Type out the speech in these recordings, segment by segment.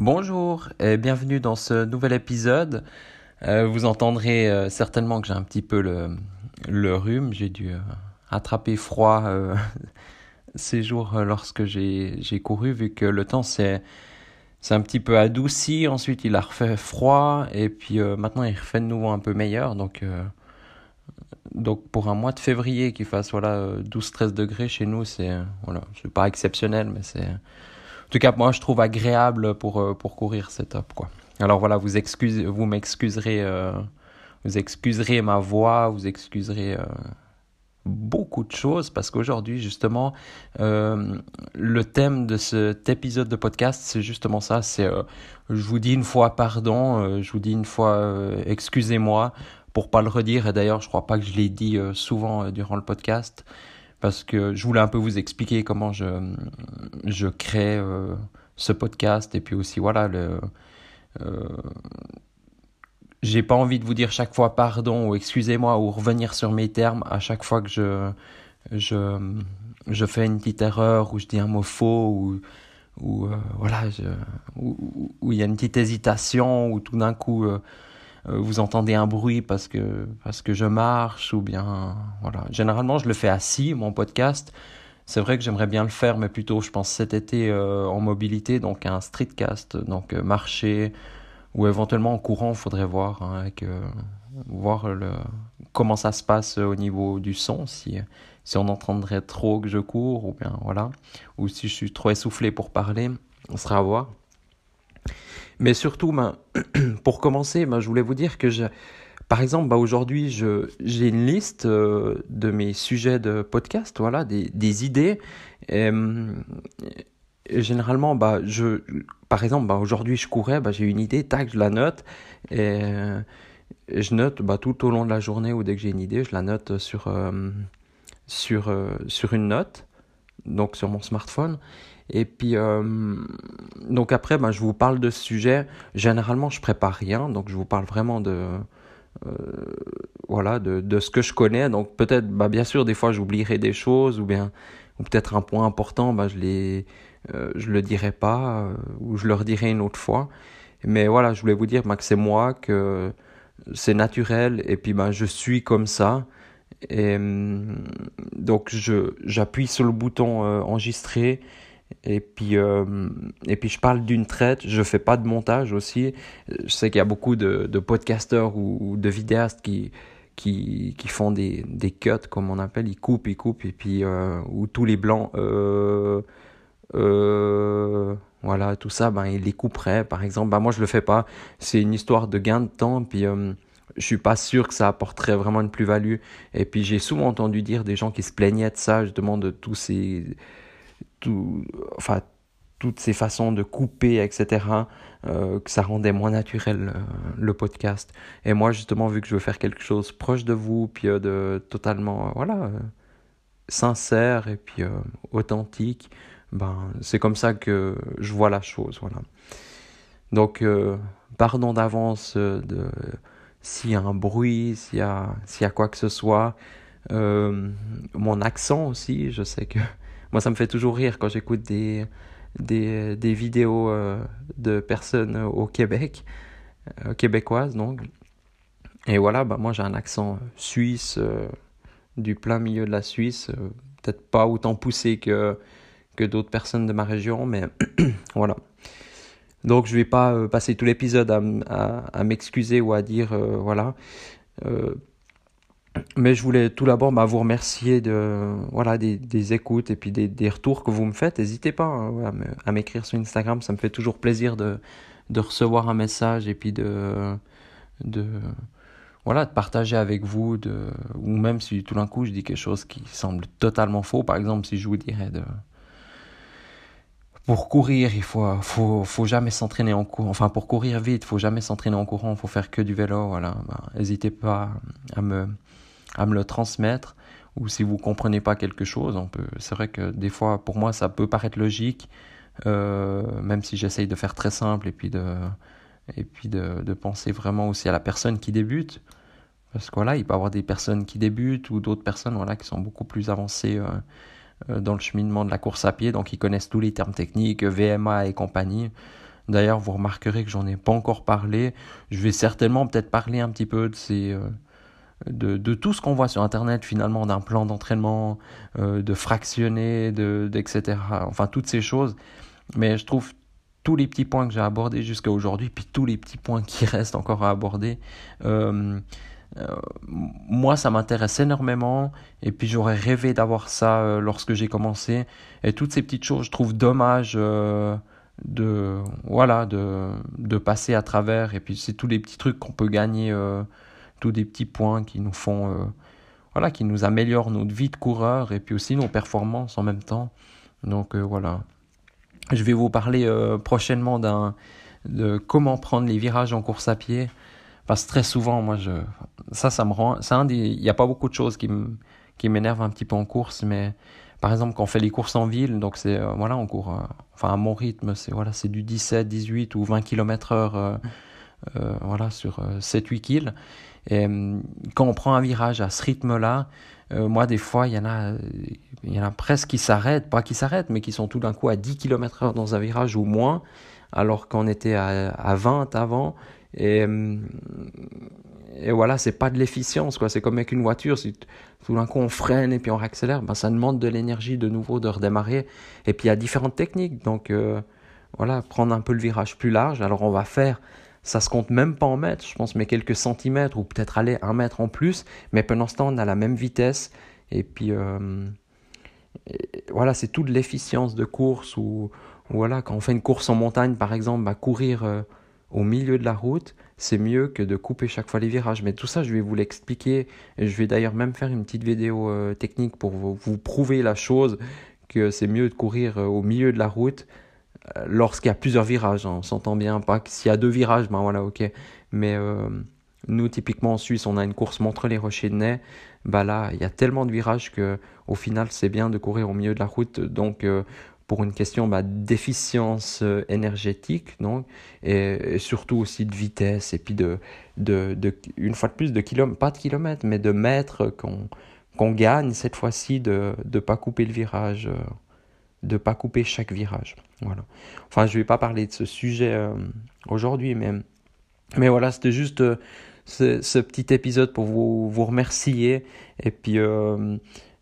Bonjour et bienvenue dans ce nouvel épisode. Euh, vous entendrez euh, certainement que j'ai un petit peu le, rhume. J'ai dû euh, attraper froid ces jours lorsque j'ai couru, vu que le temps s'est un petit peu adouci. Ensuite, il a refait froid et puis maintenant il refait de nouveau un peu meilleur. Donc, pour un mois de février qui fasse voilà 12-13 degrés chez nous, c'est voilà, pas exceptionnel, mais c'est tout cas, moi, je trouve agréable pour, euh, pour courir, c'est top, quoi. Alors voilà, vous vous m'excuserez, euh, vous excuserez ma voix, vous excuserez euh, beaucoup de choses parce qu'aujourd'hui, justement, le thème de cet épisode de podcast, c'est justement ça. C'est, je vous dis une fois pardon, je vous dis une fois excusez-moi pour pas le redire. Et d'ailleurs, je crois pas que je l'ai dit souvent durant le podcast parce que je voulais un peu vous expliquer comment je, je crée euh, ce podcast. Et puis aussi voilà le euh, j'ai pas envie de vous dire chaque fois pardon ou excusez-moi ou revenir sur mes termes. À chaque fois que je je je fais une petite erreur ou je dis un mot faux ou ou euh, voilà où il y a une petite hésitation ou tout d'un coup euh, vous entendez un bruit parce que, parce que je marche ou bien voilà. Généralement, je le fais assis, mon podcast. C'est vrai que j'aimerais bien le faire, mais plutôt, je pense, cet été euh, en mobilité, donc un streetcast, donc euh, marcher ou éventuellement en courant, faudrait voir, hein, avec, voir le, comment ça se passe au niveau du son, si, si on entendrait trop que je cours, ou bien voilà, ou si je suis trop essoufflé pour parler, on sera à voir. Mais surtout, ben, pour commencer, ben, je voulais vous dire que, par exemple, ben, aujourd'hui, j'ai une liste euh, de mes sujets de podcast, voilà, des, idées. Généralement, par exemple, aujourd'hui, je courais, j'ai une idée, tac, je la note. Et, je note tout au long de la journée ou dès que j'ai une idée, je la note sur, euh, sur, euh, sur une note, donc sur mon smartphone. Et puis, euh, donc après, ben, je vous parle de ce sujet. Généralement, je prépare rien, donc je vous parle vraiment de, euh, voilà, de, de, ce que je connais. Donc peut-être, bah, bien sûr, des fois, j'oublierai des choses, ou bien, ou peut-être un point important, bah, je les, euh, je le dirai pas, euh, ou je le redirai une autre fois. Mais voilà, je voulais vous dire que c'est moi, que c'est naturel, et puis bah, je suis comme ça. Et donc je j'appuie sur le bouton enregistrer et puis, euh, et puis je parle d'une traite, je fais pas de montage aussi. Je sais qu'il y a beaucoup de, de podcasteurs ou, de vidéastes qui, qui, qui font des, des cuts, comme on appelle, ils coupent, ils coupent, et puis, euh, ou tous les blancs, euh, euh, voilà, tout ça, ben, ils les couperaient, par exemple. Ben, moi, je le fais pas. C'est une histoire de gain de temps, puis je suis pas sûr que ça apporterait vraiment une plus-value. Et puis, j'ai souvent entendu dire des gens qui se plaignaient de ça, justement, de tous ces tout, enfin, toutes ces façons de couper, etc., euh, que ça rendait moins naturel euh, le podcast. Et moi, justement, vu que je veux faire quelque chose proche de vous, puis euh, de totalement, voilà, sincère et puis authentique, ben, c'est comme ça que je vois la chose, voilà. Donc, pardon d'avance de s'il y a un bruit, s'il y a, s'il y a quoi que ce soit. mon accent aussi, je sais que moi, ça me fait toujours rire quand j'écoute des, des, vidéos euh, de personnes au Québec, euh, québécoises donc. Et voilà, bah, moi j'ai un accent suisse, euh, du plein milieu de la Suisse, peut-être pas autant poussé que, que d'autres personnes de ma région, mais voilà. Donc je vais pas passer tout l'épisode à, à m'excuser ou à dire voilà mais je voulais tout d'abord bah, vous remercier de, voilà, des, écoutes et puis des, retours que vous me faites. N'hésitez pas hein, à m'écrire sur Instagram, ça me fait toujours plaisir de, recevoir un message et puis de, voilà, de partager avec vous, ou même si tout d'un coup je dis quelque chose qui semble totalement faux, par exemple si je vous dirais de pour courir, il faut, faut, faut jamais s'entraîner en courant. Enfin, pour courir vite, il faut jamais s'entraîner en courant. Il faut faire que du vélo. Voilà. N'hésitez pas à me, à me le transmettre. Ou si vous comprenez pas quelque chose. C'est vrai que des fois, pour moi, ça peut paraître logique, euh, même si j'essaye de faire très simple et puis de, et puis de, penser vraiment aussi à la personne qui débute. Parce que voilà, il peut y avoir des personnes qui débutent ou d'autres personnes voilà, qui sont beaucoup plus avancées. Euh, euh, dans le cheminement de la course à pied, donc ils connaissent tous les termes techniques, VMA et compagnie. D'ailleurs, vous remarquerez que j'en ai pas encore parlé. Je vais certainement peut-être parler un petit peu de ces, de, tout ce qu'on voit sur Internet finalement, d'un plan d'entraînement, euh, de fractionner, de, etc. Enfin, toutes ces choses. Mais je trouve tous les petits points que j'ai abordés jusqu'à aujourd'hui, puis tous les petits points qui restent encore à aborder, euh, euh, moi, ça m'intéresse énormément. Et puis, j'aurais rêvé d'avoir ça lorsque j'ai commencé. Et toutes ces petites choses, je trouve dommage de, voilà, de, de passer à travers. Et puis, c'est tous les petits trucs qu'on peut gagner, tous des petits points qui nous font, voilà, qui nous améliorent notre vie de coureur et puis aussi nos performances en même temps. Donc, voilà. Je vais vous parler prochainement d'un, de comment prendre les virages en course à pied. Parce que très souvent, moi, je, ça, ça me rend. Des, il n'y a pas beaucoup de choses qui m'énervent un petit peu en course, mais par exemple, quand on fait les courses en ville, donc c'est, euh, voilà, on court, euh, enfin, à mon rythme, c'est, voilà, c'est du 17, 18 ou 20 km heure, euh, voilà, sur 7-8 kills. Et quand on prend un virage à ce rythme-là, moi, des fois, il y en a, il y en a presque qui s'arrêtent, pas qui s'arrêtent, mais qui sont tout d'un coup à 10 km heure dans un virage ou moins, alors qu'on était à, à 20 avant. Et, euh, et voilà, c'est pas de l'efficience, quoi. C'est comme avec une voiture, si tout d'un coup on freine et puis on réaccélère, ben ça demande de l'énergie de nouveau de redémarrer. Et puis il y a différentes techniques, donc euh, voilà, prendre un peu le virage plus large. Alors on va faire, ça se compte même pas en mètres, je pense, mais quelques centimètres ou peut-être aller un mètre en plus. Mais pendant ce temps, on a la même vitesse. Et puis euh, voilà, c'est toute l'efficience de course ou voilà, quand on fait une course en montagne, par exemple, bah, courir au milieu de la route, c'est mieux que de couper chaque fois les virages. Mais tout ça, je vais vous l'expliquer. Je vais d'ailleurs même faire une petite vidéo euh, technique pour vous, prouver la chose que c'est mieux de courir euh, au milieu de la route euh, lorsqu'il y a plusieurs virages. Hein. on s'entend bien, pas que s'il y a deux virages, ben voilà, ok. Mais nous, typiquement en Suisse, on a une course montre les rochers de nez. Bah là, il y a tellement de virages que au final, c'est bien de courir au milieu de la route. Donc, pour une question bah, d'efficience euh, énergétique donc et, surtout aussi de vitesse et puis de, de, de une fois de plus de kilomètres pas de kilomètres mais de mètres qu'on qu'on gagne cette fois-ci de ne pas couper le virage euh, de pas couper chaque virage voilà enfin je vais pas parler de ce sujet euh, aujourd'hui mais mais voilà c'était juste ce, ce, petit épisode pour vous remercier et puis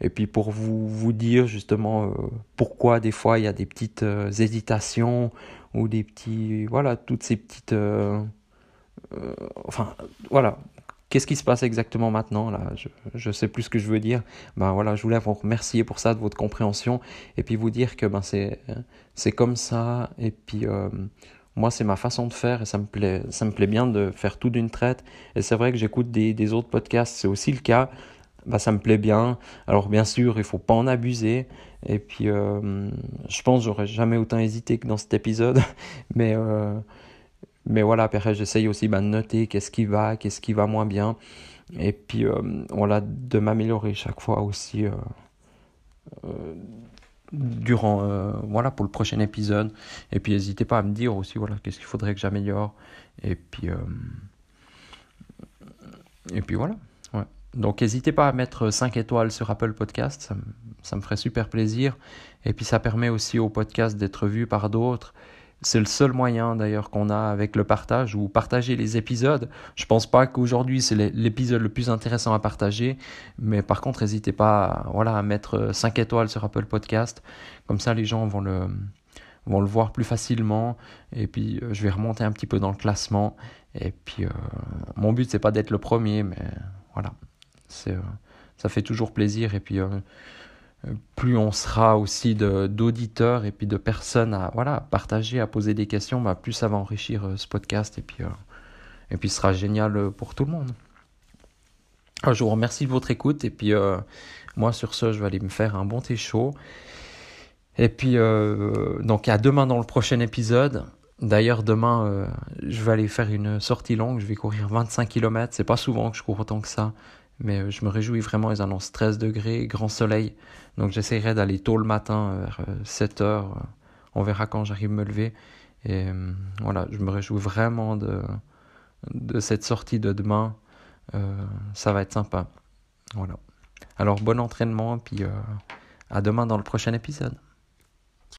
et puis pour vous, vous dire justement euh, pourquoi des fois il y a des petites euh, hésitations ou des petits... Voilà, toutes ces petites... Euh, enfin, voilà. Qu'est-ce qui se passe exactement maintenant là? Je ne sais plus ce que je veux dire. Ben voilà, je voulais vous remercier pour ça, de votre compréhension, et puis vous dire que ben c'est c'est comme ça, et puis moi c'est ma façon de faire, et ça me plaît ça me plaît bien de faire tout d'une traite. Et c'est vrai que j'écoute des, des autres podcasts, c'est aussi le cas bah, ça me plaît bien. Alors bien sûr, il faut pas en abuser. Et puis, euh, je pense j'aurais jamais autant hésité que dans cet épisode. Mais, euh, mais voilà, après, j'essaye aussi bah, de noter qu'est-ce qui va, qu'est-ce qui va moins bien. Et puis, euh, voilà, de m'améliorer chaque fois aussi durant, voilà, pour le prochain épisode. Et puis, n'hésitez pas à me dire aussi, voilà, qu'est-ce qu'il faudrait que j'améliore. Et puis, et puis voilà. Donc n'hésitez pas à mettre 5 étoiles sur Apple Podcast, ça, ça, me ferait super plaisir. Et puis ça permet aussi au podcast d'être vu par d'autres. C'est le seul moyen d'ailleurs qu'on a avec le partage ou partager les épisodes. Je pense pas qu'aujourd'hui c'est l'épisode le plus intéressant à partager, mais par contre n'hésitez pas voilà, à mettre 5 étoiles sur Apple Podcast. Comme ça les gens vont le, vont le voir plus facilement. Et puis euh, je vais remonter un petit peu dans le classement. Et puis euh, mon but c'est pas d'être le premier, mais voilà. Euh, ça fait toujours plaisir. Et puis, euh, plus on sera aussi d'auditeurs et puis de personnes à voilà, partager, à poser des questions, bah, plus ça va enrichir euh, ce podcast. Et puis, et puis, ce sera génial pour tout le monde. je vous remercie de votre écoute. Et puis, moi, sur ce, je vais aller me faire un bon thé chaud. Et puis, euh, donc à demain dans le prochain épisode. D'ailleurs, demain, euh, je vais aller faire une sortie longue. Je vais courir 25 km. C'est pas souvent que je cours autant que ça. Mais euh, je me réjouis vraiment. Ils annoncent 13 degrés, grand soleil. Donc j'essaierai d'aller tôt le matin, vers 7 heures. On verra quand j'arrive à me lever. Et voilà, je me réjouis vraiment de, de cette sortie de demain. ça va être sympa. Voilà. Alors bon entraînement, puis à demain dans le prochain épisode.